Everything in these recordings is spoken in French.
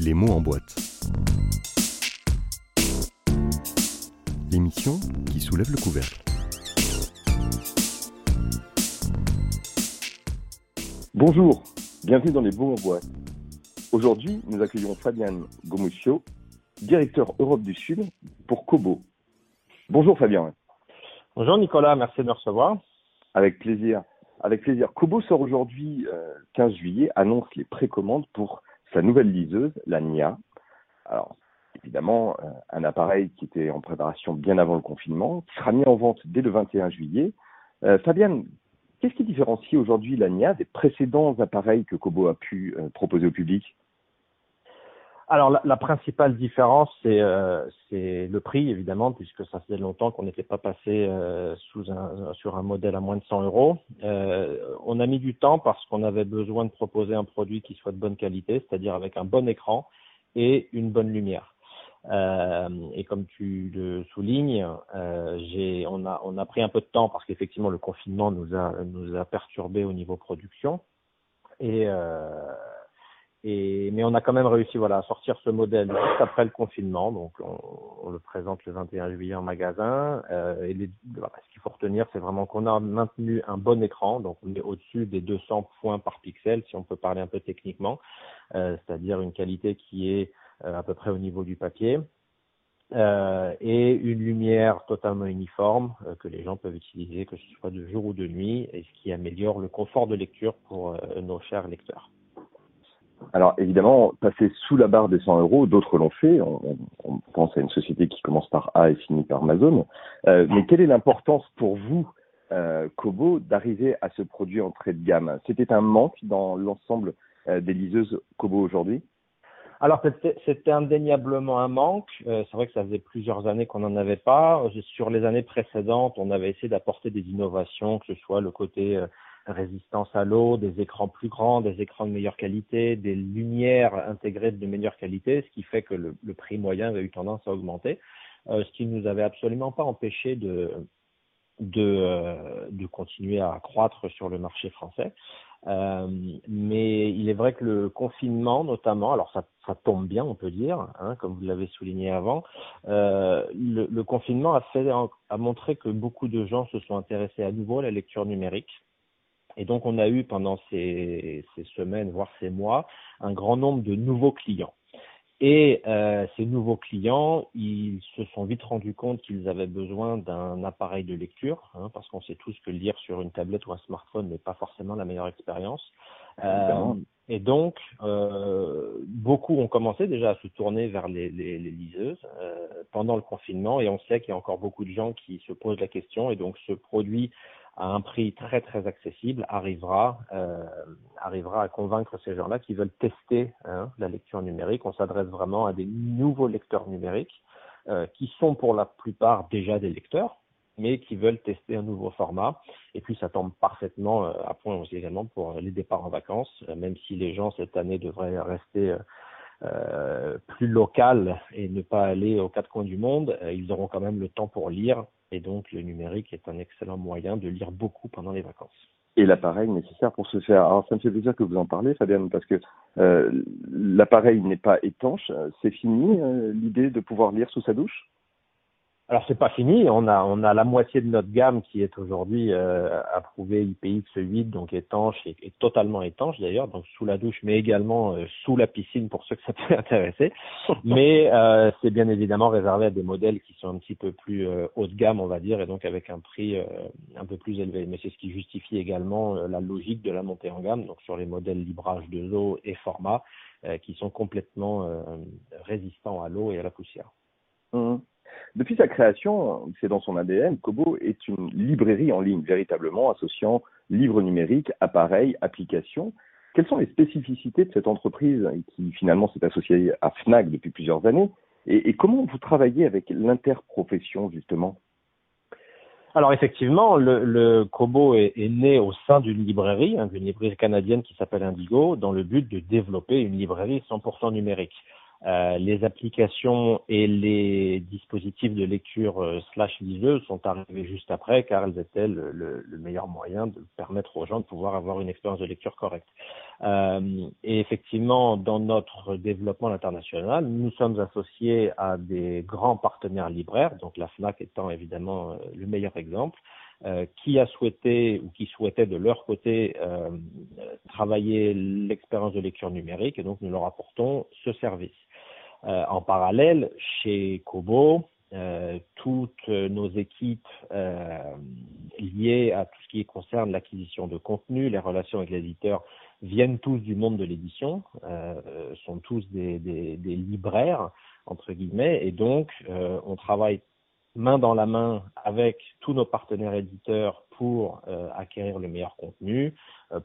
Les mots en boîte. L'émission qui soulève le couvercle. Bonjour, bienvenue dans les mots en boîte. Aujourd'hui, nous accueillons Fabien Gomuscio, directeur Europe du Sud pour Kobo. Bonjour Fabien. Bonjour Nicolas, merci de me recevoir. Avec plaisir. Avec plaisir. Kobo sort aujourd'hui, 15 juillet, annonce les précommandes pour sa nouvelle liseuse, la NIA. Alors, évidemment, euh, un appareil qui était en préparation bien avant le confinement, qui sera mis en vente dès le 21 juillet. Euh, Fabienne, qu'est-ce qui différencie aujourd'hui la NIA des précédents appareils que Kobo a pu euh, proposer au public? Alors la, la, principale différence, c'est euh, le prix évidemment, puisque ça faisait longtemps qu'on n'était pas passé euh, sous un, sur un modèle à moins de 100 euros. Euh, on a mis du temps parce qu'on avait besoin de proposer un produit qui soit de bonne qualité, c'est-à-dire avec un bon écran et une bonne lumière. Euh, et comme tu le soulignes, euh, on, a, on a pris un peu de temps parce qu'effectivement le confinement nous a, nous a perturbé au niveau production. Et euh, et, mais on a quand même réussi voilà, à sortir ce modèle juste après le confinement. Donc, on, on le présente le 21 juillet en magasin. Euh, et les, voilà, ce qu'il faut retenir, c'est vraiment qu'on a maintenu un bon écran. Donc, on est au-dessus des 200 points par pixel, si on peut parler un peu techniquement. Euh, C'est-à-dire une qualité qui est euh, à peu près au niveau du papier. Euh, et une lumière totalement uniforme euh, que les gens peuvent utiliser, que ce soit de jour ou de nuit, et ce qui améliore le confort de lecture pour euh, nos chers lecteurs. Alors évidemment, passer sous la barre des 100 euros, d'autres l'ont fait. On, pense à une société qui commence par A et finit par Amazon. Euh, mais quelle est l'importance pour vous, euh, Kobo, d'arriver à ce produit entrée de gamme? C'était un manque dans l'ensemble euh, des liseuses Kobo aujourd'hui? Alors c'était indéniablement un manque. Euh, c'est vrai que ça faisait plusieurs années qu'on n'en avait pas. Sur les années précédentes, on avait essayé d'apporter des innovations, que ce soit le côté euh, résistance à l'eau, des écrans plus grands, des écrans de meilleure qualité, des lumières intégrées de meilleure qualité, ce qui fait que le, prix moyen avait eu tendance à augmenter, euh, ce qui ne nous avait absolument pas empêché de, de, euh, de continuer à croître sur le marché français. Euh, mais il est vrai que le confinement, notamment, alors ça, ça tombe bien, on peut dire, hein, comme vous l'avez souligné avant, le, le, confinement a, fait, a montré que beaucoup de gens se sont intéressés à nouveau à la lecture numérique. Et donc, on a eu pendant ces, ces semaines, voire ces mois, un grand nombre de nouveaux clients. Et euh, ces nouveaux clients, ils se sont vite rendus compte qu'ils avaient besoin d'un appareil de lecture, hein, parce qu'on sait tous que lire sur une tablette ou un smartphone n'est pas forcément la meilleure expérience. Euh, et donc, euh, beaucoup ont commencé déjà à se tourner vers les, les, les liseuses pendant le confinement, et on sait qu'il y a encore beaucoup de gens qui se posent la question, et donc ce produit à un prix très très accessible arrivera euh, arrivera à convaincre ces gens-là qui veulent tester hein, la lecture numérique. On s'adresse vraiment à des nouveaux lecteurs numériques euh, qui sont pour la plupart déjà des lecteurs, mais qui veulent tester un nouveau format. Et puis ça tombe parfaitement euh, à point aussi également pour les départs en vacances, euh, même si les gens cette année devraient rester euh, euh, plus local et ne pas aller aux quatre coins du monde, ils auront quand même le temps pour lire et donc le numérique est un excellent moyen de lire beaucoup pendant les vacances. Et l'appareil nécessaire pour se faire. Alors ça me fait plaisir que vous en parlez, Fabienne, parce que euh, l'appareil n'est pas étanche. C'est fini euh, l'idée de pouvoir lire sous sa douche? Alors c'est pas fini, on a on a la moitié de notre gamme qui est aujourd'hui euh, approuvée IPX8 donc étanche et, totalement étanche d'ailleurs donc sous la douche mais également euh, sous la piscine pour ceux que ça peut intéresser. mais euh, c'est bien évidemment réservé à des modèles qui sont un petit peu plus euh, haut de gamme on va dire et donc avec un prix euh, un peu plus élevé. Mais c'est ce qui justifie également euh, la logique de la montée en gamme donc sur les modèles librage de eau et format qui sont complètement résistants à l'eau et à la poussière. Mmh. Depuis sa création, c'est dans son ADN, Kobo est une librairie en ligne, véritablement associant livres numériques, appareils, applications. Quelles sont les spécificités de cette entreprise qui finalement s'est associée à Fnac depuis plusieurs années? Et, comment vous travaillez avec l'interprofession justement? Alors effectivement, le, Kobo est, est, né au sein d'une librairie, hein, d'une librairie canadienne qui s'appelle Indigo, dans le but de développer une librairie 100% numérique. Euh, les applications et les dispositifs de lecture euh, slash liseuse sont arrivés juste après car elles étaient le, le, le, meilleur moyen de permettre aux gens de pouvoir avoir une expérience de lecture correcte. Euh, et effectivement, dans notre développement international, nous sommes associés à des grands partenaires libraires, donc la FNAC étant évidemment euh, le meilleur exemple, qui a souhaité ou qui souhaitait de leur côté travailler l'expérience de lecture numérique et donc nous leur apportons ce service. Euh, en parallèle, chez Kobo, euh, toutes nos équipes euh, liées à tout ce qui concerne l'acquisition de contenu, les relations avec l'éditeur, viennent tous du monde de l'édition, euh, sont tous des, des, libraires, entre guillemets, et donc euh, on travaille main dans la main avec tous nos partenaires éditeurs pour euh, acquérir le meilleur contenu,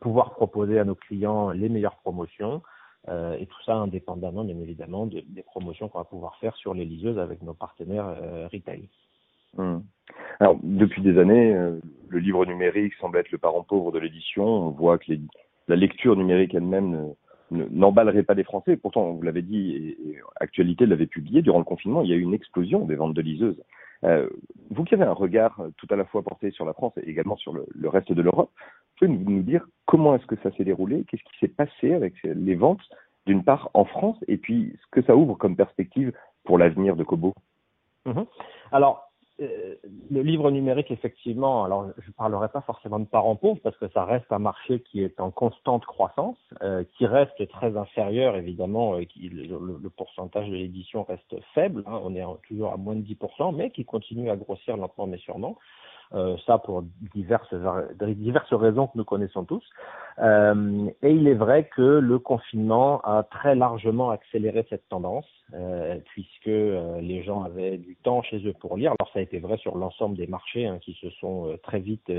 pouvoir proposer à nos clients les meilleures promotions, euh, et tout ça indépendamment, bien évidemment, de, des promotions qu'on va pouvoir faire sur les liseuses avec nos partenaires euh, retail. Mmh. Alors, depuis des années, euh, le livre numérique semble être le parent pauvre de l'édition. On voit que la lecture numérique elle-même n'emballerait pas les Français. Pourtant, vous l'avez dit, et, et Actualité l'avait publié, durant le confinement, il y a eu une explosion des ventes de liseuses. Euh, vous qui avez un regard tout à la fois porté sur la France et également sur le, reste de l'Europe, pouvez nous, dire comment est-ce que ça s'est déroulé Qu'est-ce qui s'est passé avec les ventes, d'une part en France, et puis ce que ça ouvre comme perspective pour l'avenir de Kobo? Euh, le livre numérique, effectivement, alors je ne parlerai pas forcément de parents pauvres parce que ça reste un marché qui est en constante croissance, euh, qui reste très inférieur, évidemment, qui, le, le, pourcentage de l'édition reste faible, hein, on est toujours à moins de 10%, mais qui continue à grossir lentement mais sûrement. Euh, ça pour diverses, diverses raisons que nous connaissons tous. Euh, et il est vrai que le confinement a très largement accéléré cette tendance, euh, puisque euh, les gens avaient du temps chez eux pour lire. Alors ça a été vrai sur l'ensemble des marchés hein, qui se sont euh, très vite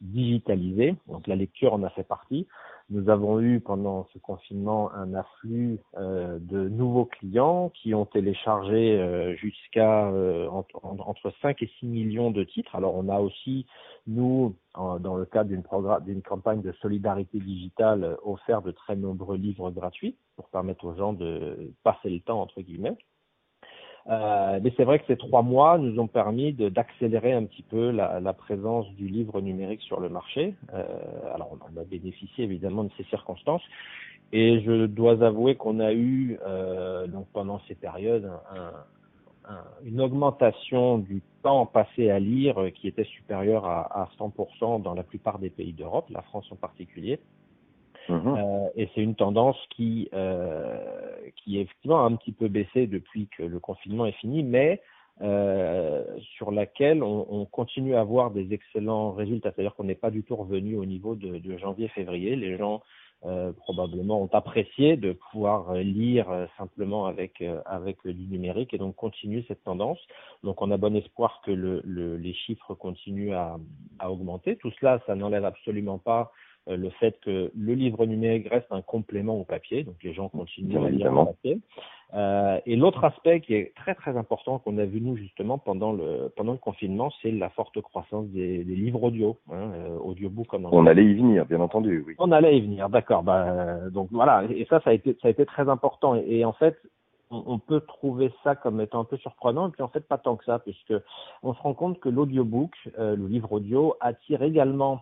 digitalisés. Donc la lecture en a fait partie. Nous avons eu pendant ce confinement un afflux euh, de nouveaux clients qui ont téléchargé euh, jusqu'à euh, entre, entre 5 et 6 millions de titres. Alors on a aussi, nous, dans le cadre d'une d'une campagne de solidarité digitale, offert de très nombreux livres gratuits pour permettre aux gens de passer le temps, entre guillemets. Euh, mais c'est vrai que ces trois mois nous ont permis d'accélérer un petit peu la, la, présence du livre numérique sur le marché. Euh, alors on a bénéficié évidemment de ces circonstances. Et je dois avouer qu'on a eu euh, donc pendant ces périodes un, un, une augmentation du temps passé à lire qui était supérieure à, à 100% dans la plupart des pays d'Europe, la France en particulier. Mmh. Euh, et c'est une tendance qui, euh, qui effectivement a un petit peu baissé depuis que le confinement est fini, mais euh, sur laquelle on, on, continue à avoir des excellents résultats. C'est-à-dire qu'on n'est pas du tout revenu au niveau de, de janvier-février. Les gens euh, probablement ont apprécié de pouvoir lire simplement avec avec du numérique et donc continuer cette tendance. Donc on a bon espoir que le, le, les chiffres continuent à, à augmenter. Tout cela, ça n'enlève absolument pas euh, le fait que le livre numérique reste un complément au papier, donc les gens continuent à lire le papier. Euh, et l'autre aspect qui est très très important qu'on a vu nous justement pendant le pendant le confinement, c'est la forte croissance des, des livres audio, hein, euh, audiobook comme on, allait y venir, bien entendu, oui. On allait y venir, d'accord. Bah, donc voilà, et ça ça a été ça a été très important. Et, et en fait, on, peut trouver ça comme étant un peu surprenant, et puis en fait pas tant que ça, puisque on se rend compte que l'audiobook, euh, le livre audio, attire également euh,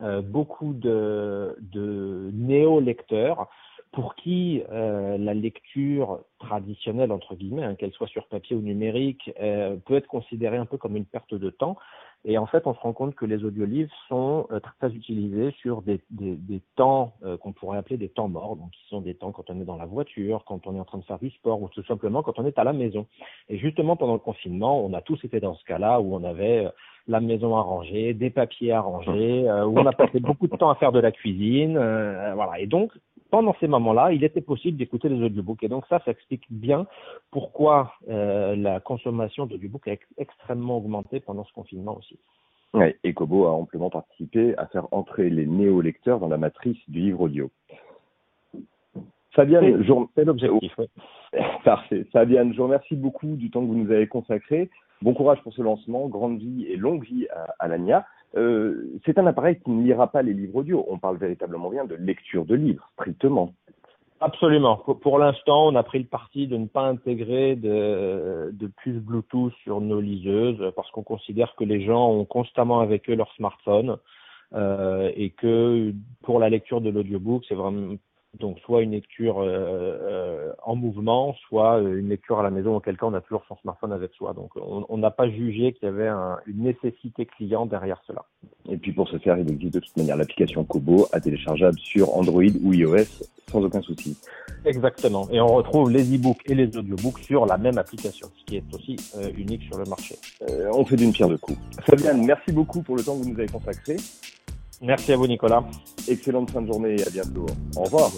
beaucoup de, de néo-lecteurs pour qui euh, la lecture traditionnelle, entre guillemets, hein, qu'elle soit sur papier ou numérique, euh, peut être considérée un peu comme une perte de temps. Et en fait, on se rend compte que les audiolivres sont euh, très utilisés sur des, des, des temps euh, qu'on pourrait appeler des temps morts, donc qui sont des temps quand on est dans la voiture, quand on est en train de faire du sport, ou tout simplement quand on est à la maison. Et justement, pendant le confinement, on a tous été dans ce cas-là où on avait la maison à ranger, des papiers à ranger, euh, où on a passé beaucoup de temps à faire de la cuisine, euh, voilà. Et donc, pendant ces moments-là, il était possible d'écouter les audiobooks. Et donc ça, ça explique bien pourquoi euh, la consommation d'audiobooks a extrêmement augmenté pendant ce confinement aussi. Ouais, et Kobo a amplement participé à faire entrer les néo-lecteurs dans la matrice du livre audio. Fabienne, c'est l'objectif. Oui. Parfait. Fabienne, je vous remercie beaucoup du temps que vous nous avez consacré. Bon courage pour ce lancement, grande vie et longue vie à, à l'ANIA. Euh, c'est un appareil qui ne lira pas les livres audio. On parle véritablement bien de lecture de livres, strictement. Absolument. Pour, l'instant, on a pris le parti de ne pas intégrer de, de puces Bluetooth sur nos liseuses parce qu'on considère que les gens ont constamment avec eux leur smartphone euh, et que pour la lecture de l'audiobook, c'est vraiment donc soit une lecture euh, euh, en mouvement, soit une lecture à la maison, auquel cas on a toujours son smartphone avec soi. Donc on n'a pas jugé qu'il y avait une nécessité client derrière cela. Et puis pour ce faire, il existe de toute manière l'application Kobo à téléchargeable sur Android ou iOS sans aucun souci. Exactement. Et on retrouve les e-books et les audiobooks sur la même application, ce qui est aussi euh, unique sur le marché. on fait d'une pierre deux coups. Fabienne, merci beaucoup pour le temps que vous nous avez consacré. Merci à vous, Nicolas. Excellente fin de journée et à bientôt. Au revoir.